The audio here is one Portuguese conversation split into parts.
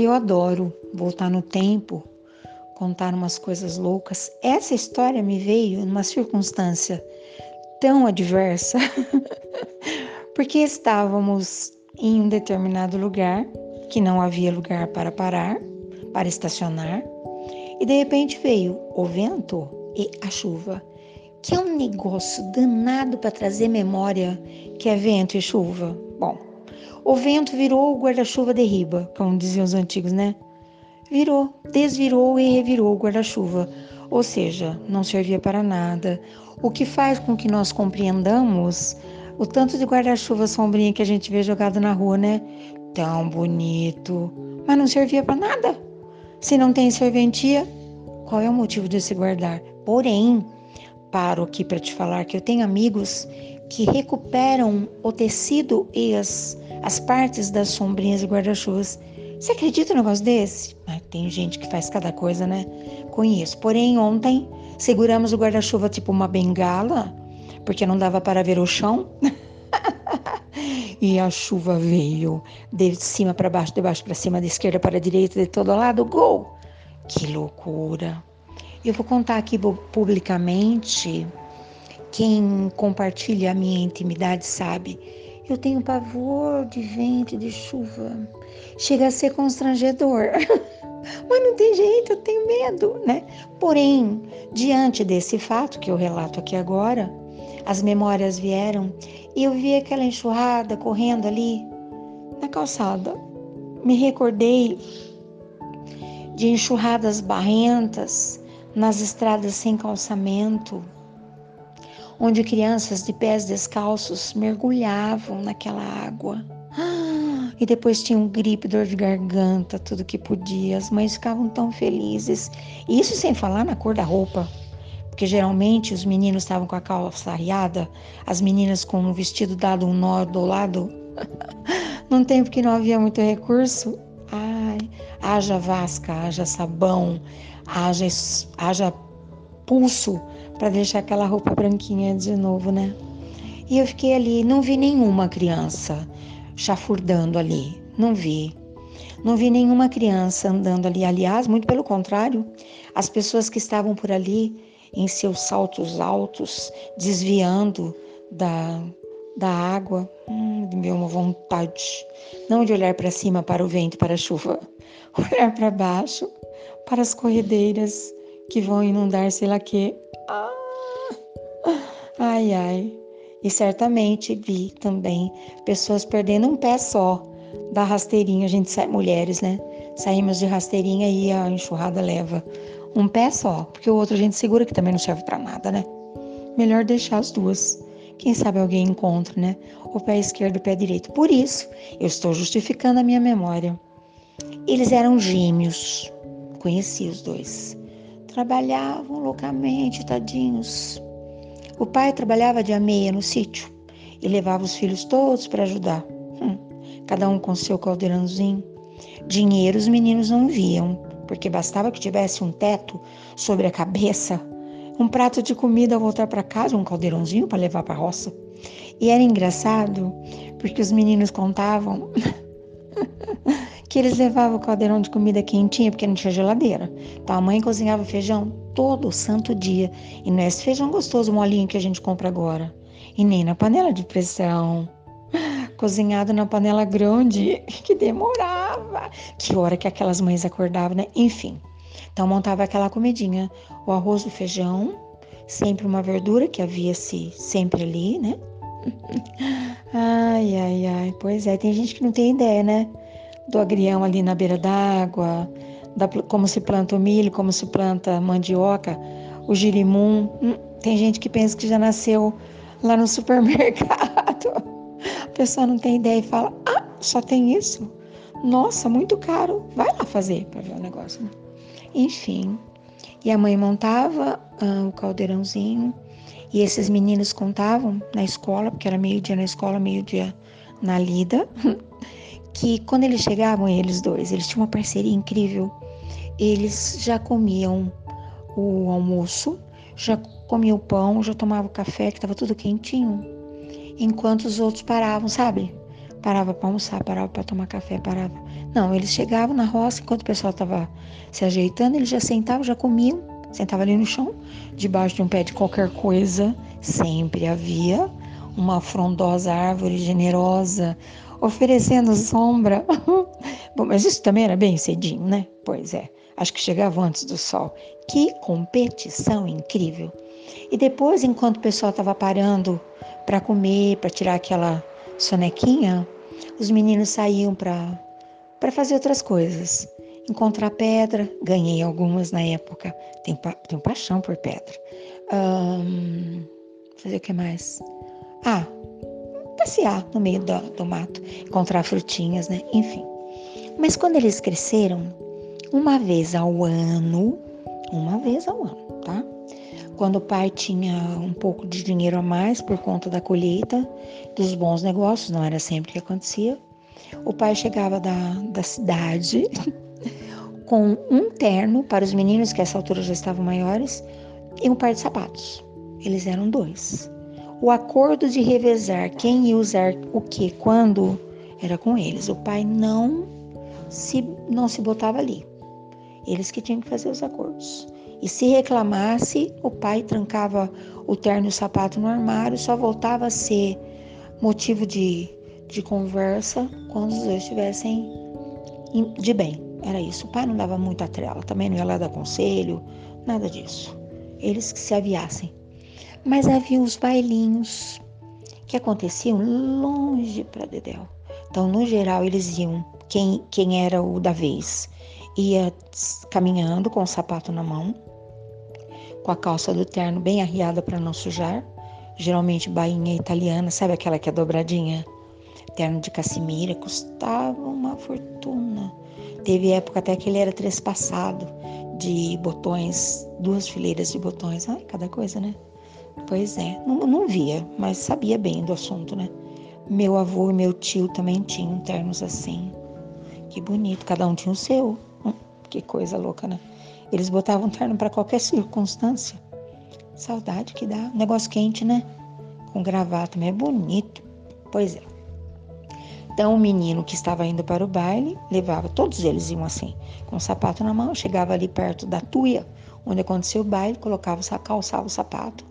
Eu adoro voltar no tempo, contar umas coisas loucas. Essa história me veio numa circunstância tão adversa, porque estávamos em um determinado lugar que não havia lugar para parar, para estacionar, e de repente veio o vento e a chuva, que é um negócio danado para trazer memória que é vento e chuva. Bom, o vento virou o guarda-chuva de riba, como diziam os antigos, né? Virou, desvirou e revirou o guarda-chuva, ou seja, não servia para nada, o que faz com que nós compreendamos o tanto de guarda-chuva sombrinha que a gente vê jogado na rua, né? Tão bonito, mas não servia para nada. Se não tem serventia, qual é o motivo de se guardar? Porém, paro aqui para te falar que eu tenho amigos que recuperam o tecido e as, as partes das sombrinhas e guarda-chuvas. Você acredita no negócio desse? Ah, tem gente que faz cada coisa, né? Conheço. Porém, ontem seguramos o guarda-chuva tipo uma bengala, porque não dava para ver o chão. e a chuva veio de cima para baixo, de baixo para cima, de esquerda para direita, de todo lado. Gol! Que loucura! Eu vou contar aqui publicamente quem compartilha a minha intimidade sabe, eu tenho pavor de vento de chuva. Chega a ser constrangedor. Mas não tem jeito, eu tenho medo, né? Porém, diante desse fato que eu relato aqui agora, as memórias vieram e eu vi aquela enxurrada correndo ali na calçada. Me recordei de enxurradas barrentas nas estradas sem calçamento, onde crianças de pés descalços mergulhavam naquela água. E depois tinham gripe, dor de garganta, tudo que podia. As mães ficavam tão felizes. Isso sem falar na cor da roupa. Porque geralmente os meninos estavam com a calça arriada, as meninas com um vestido dado um nó do lado. Num tempo que não havia muito recurso, ai, haja vasca, haja sabão, haja, haja pulso para deixar aquela roupa branquinha de novo, né? E eu fiquei ali, não vi nenhuma criança chafurdando ali, não vi. Não vi nenhuma criança andando ali. Aliás, muito pelo contrário, as pessoas que estavam por ali em seus saltos altos, desviando da, da água, hum, deu uma vontade, não de olhar para cima para o vento, para a chuva, olhar para baixo, para as corredeiras que vão inundar sei lá que. Ai, ai. E certamente vi também pessoas perdendo um pé só da rasteirinha. A gente sai, mulheres, né? Saímos de rasteirinha e a enxurrada leva um pé só, porque o outro a gente segura que também não serve para nada, né? Melhor deixar as duas. Quem sabe alguém encontra, né? O pé esquerdo e o pé direito. Por isso, eu estou justificando a minha memória. Eles eram gêmeos. Conheci os dois. Trabalhavam loucamente, tadinhos. O pai trabalhava de meia no sítio e levava os filhos todos para ajudar. Hum, cada um com seu caldeirãozinho. Dinheiro os meninos não viam, porque bastava que tivesse um teto sobre a cabeça, um prato de comida ao voltar para casa, um caldeirãozinho para levar para a roça. E era engraçado, porque os meninos contavam que eles levavam o caldeirão de comida quentinha porque não tinha geladeira. Então a mãe cozinhava feijão todo santo dia. E não é esse feijão gostoso, molinho que a gente compra agora. E nem na panela de pressão. Cozinhado na panela grande, que demorava. Que hora que aquelas mães acordavam, né? Enfim. Então montava aquela comidinha. O arroz, o feijão, sempre uma verdura que havia-se sempre ali, né? Ai, ai, ai. Pois é, tem gente que não tem ideia, né? Do agrião ali na beira d'água, como se planta o milho, como se planta a mandioca, o girimum. Hum, tem gente que pensa que já nasceu lá no supermercado. A pessoa não tem ideia e fala: Ah, só tem isso? Nossa, muito caro. Vai lá fazer para ver o negócio. Enfim. E a mãe montava ah, o caldeirãozinho. E esses meninos contavam na escola, porque era meio-dia na escola, meio-dia na lida. que quando eles chegavam, eles dois, eles tinham uma parceria incrível. Eles já comiam o almoço, já comiam o pão, já tomavam o café, que estava tudo quentinho, enquanto os outros paravam, sabe? parava para almoçar, parava para tomar café, parava. Não, eles chegavam na roça, enquanto o pessoal estava se ajeitando, eles já sentavam, já comiam, sentavam ali no chão, debaixo de um pé de qualquer coisa, sempre havia uma frondosa árvore generosa, oferecendo sombra. Bom, mas isso também era bem cedinho, né? Pois é, acho que chegava antes do sol. Que competição incrível! E depois, enquanto o pessoal estava parando para comer, para tirar aquela sonequinha, os meninos saíam para fazer outras coisas. Encontrar pedra, ganhei algumas na época. Tenho, tenho paixão por pedra. Um, fazer o que mais? Ah, passear no meio do, do mato, encontrar frutinhas, né? Enfim. Mas quando eles cresceram, uma vez ao ano, uma vez ao ano, tá? Quando o pai tinha um pouco de dinheiro a mais por conta da colheita, dos bons negócios, não era sempre que acontecia, o pai chegava da, da cidade com um terno para os meninos, que essa altura já estavam maiores, e um par de sapatos. Eles eram dois. O acordo de revezar quem ia usar o que quando era com eles. O pai não se, não se botava ali. Eles que tinham que fazer os acordos. E se reclamasse, o pai trancava o terno e o sapato no armário, só voltava a ser motivo de, de conversa quando os dois estivessem de bem. Era isso. O pai não dava muita trela, também não ia lá dar conselho, nada disso. Eles que se aviassem. Mas havia os bailinhos que aconteciam longe para Dedéu. Então, no geral, eles iam, quem, quem era o da vez, ia caminhando com o sapato na mão, com a calça do terno bem arriada para não sujar, geralmente bainha italiana, sabe aquela que é dobradinha? Terno de cassimira, custava uma fortuna. Teve época até que ele era trespassado de botões, duas fileiras de botões. Ai, cada coisa, né? Pois é, não, não via, mas sabia bem do assunto, né? Meu avô e meu tio também tinham ternos assim. Que bonito, cada um tinha o seu. Hum, que coisa louca, né? Eles botavam terno para qualquer circunstância. Saudade que dá. Negócio quente, né? Com gravata, mas é bonito. Pois é. Então, o menino que estava indo para o baile levava, todos eles iam assim, com o sapato na mão, chegava ali perto da tuia, onde acontecia o baile, colocava, calçava o sapato,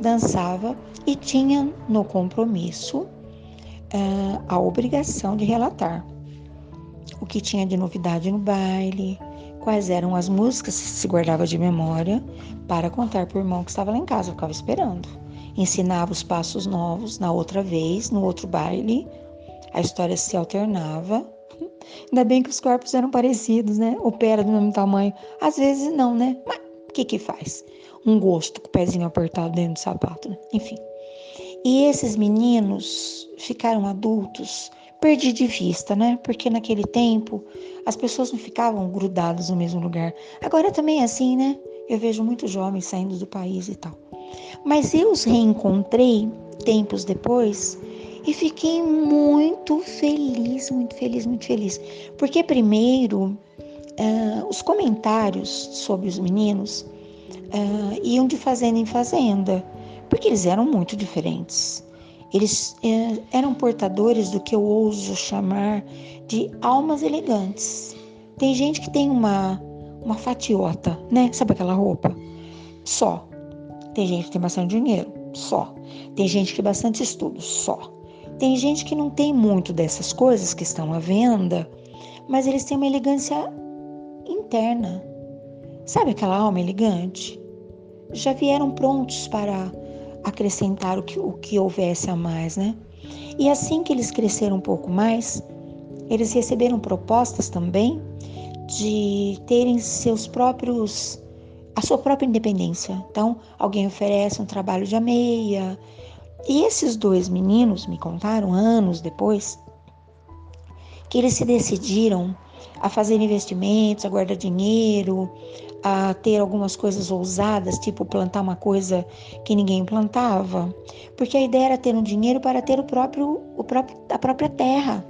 dançava e tinha no compromisso uh, a obrigação de relatar o que tinha de novidade no baile, quais eram as músicas que se guardava de memória para contar para o irmão que estava lá em casa, ficava esperando. Ensinava os passos novos na outra vez, no outro baile. A história se alternava. Ainda bem que os corpos eram parecidos, né? O pé era do mesmo tamanho. Às vezes não, né? Mas o que que faz? Um gosto com o pezinho apertado dentro do sapato, né? Enfim. E esses meninos ficaram adultos perdi de vista, né? Porque naquele tempo as pessoas não ficavam grudadas no mesmo lugar. Agora também é assim, né? Eu vejo muitos jovens saindo do país e tal. Mas eu os reencontrei tempos depois e fiquei muito feliz, muito feliz, muito feliz. Porque, primeiro, uh, os comentários sobre os meninos uh, iam de fazenda em fazenda, porque eles eram muito diferentes. Eles é, eram portadores do que eu ouso chamar de almas elegantes. Tem gente que tem uma, uma fatiota, né? Sabe aquela roupa? Só. Tem gente que tem bastante dinheiro, só. Tem gente que tem bastante estudo, só. Tem gente que não tem muito dessas coisas que estão à venda, mas eles têm uma elegância interna. Sabe aquela alma elegante? Já vieram prontos para acrescentar o que, o que houvesse a mais, né? E assim que eles cresceram um pouco mais, eles receberam propostas também de terem seus próprios a sua própria independência. Então, alguém oferece um trabalho de ameia. E esses dois meninos me contaram anos depois que eles se decidiram a fazer investimentos, a guardar dinheiro, a ter algumas coisas ousadas, tipo plantar uma coisa que ninguém plantava, porque a ideia era ter um dinheiro para ter o próprio, o próprio a própria terra.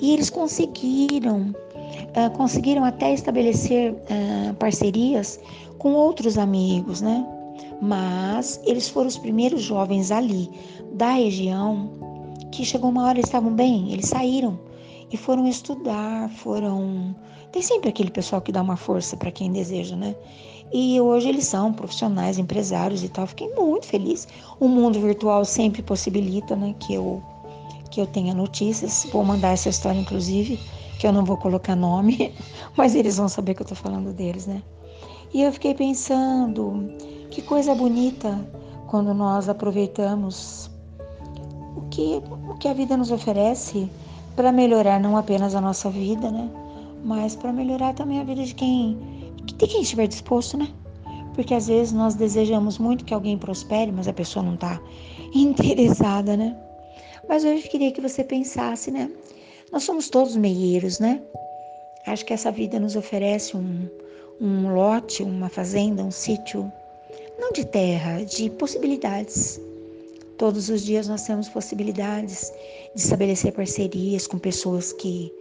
E eles conseguiram, uh, conseguiram até estabelecer uh, parcerias com outros amigos, né? Mas eles foram os primeiros jovens ali da região que chegou uma hora eles estavam bem, eles saíram e foram estudar, foram. Tem sempre aquele pessoal que dá uma força para quem deseja, né? E hoje eles são profissionais, empresários e tal. Fiquei muito feliz. O mundo virtual sempre possibilita, né, que eu que eu tenha notícias. Vou mandar essa história, inclusive, que eu não vou colocar nome, mas eles vão saber que eu tô falando deles, né? E eu fiquei pensando, que coisa bonita quando nós aproveitamos o que, o que a vida nos oferece para melhorar não apenas a nossa vida, né? Mas para melhorar também a vida de quem, de quem estiver disposto, né? Porque às vezes nós desejamos muito que alguém prospere, mas a pessoa não está interessada, né? Mas hoje eu queria que você pensasse, né? Nós somos todos meieiros, né? Acho que essa vida nos oferece um, um lote, uma fazenda, um sítio, não de terra, de possibilidades. Todos os dias nós temos possibilidades de estabelecer parcerias com pessoas que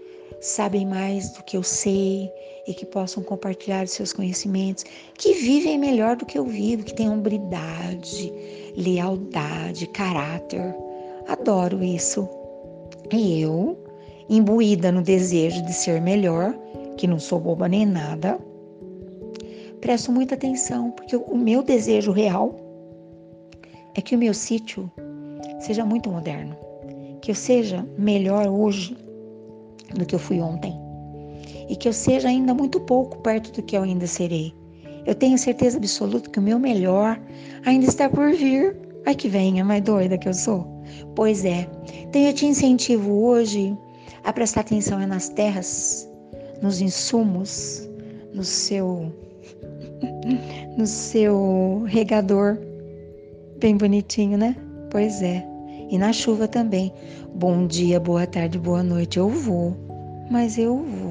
sabem mais do que eu sei e que possam compartilhar os seus conhecimentos, que vivem melhor do que eu vivo, que têm hombridade, lealdade, caráter. Adoro isso. E eu, imbuída no desejo de ser melhor, que não sou boba nem nada, presto muita atenção, porque o meu desejo real é que o meu sítio seja muito moderno, que eu seja melhor hoje do que eu fui ontem e que eu seja ainda muito pouco perto do que eu ainda serei. Eu tenho certeza absoluta que o meu melhor ainda está por vir. Ai que venha, mais doida que eu sou. Pois é. Então eu te incentivo hoje a prestar atenção nas terras, nos insumos, no seu no seu regador bem bonitinho, né? Pois é. E na chuva também. Bom dia, boa tarde, boa noite. Eu vou, mas eu vou.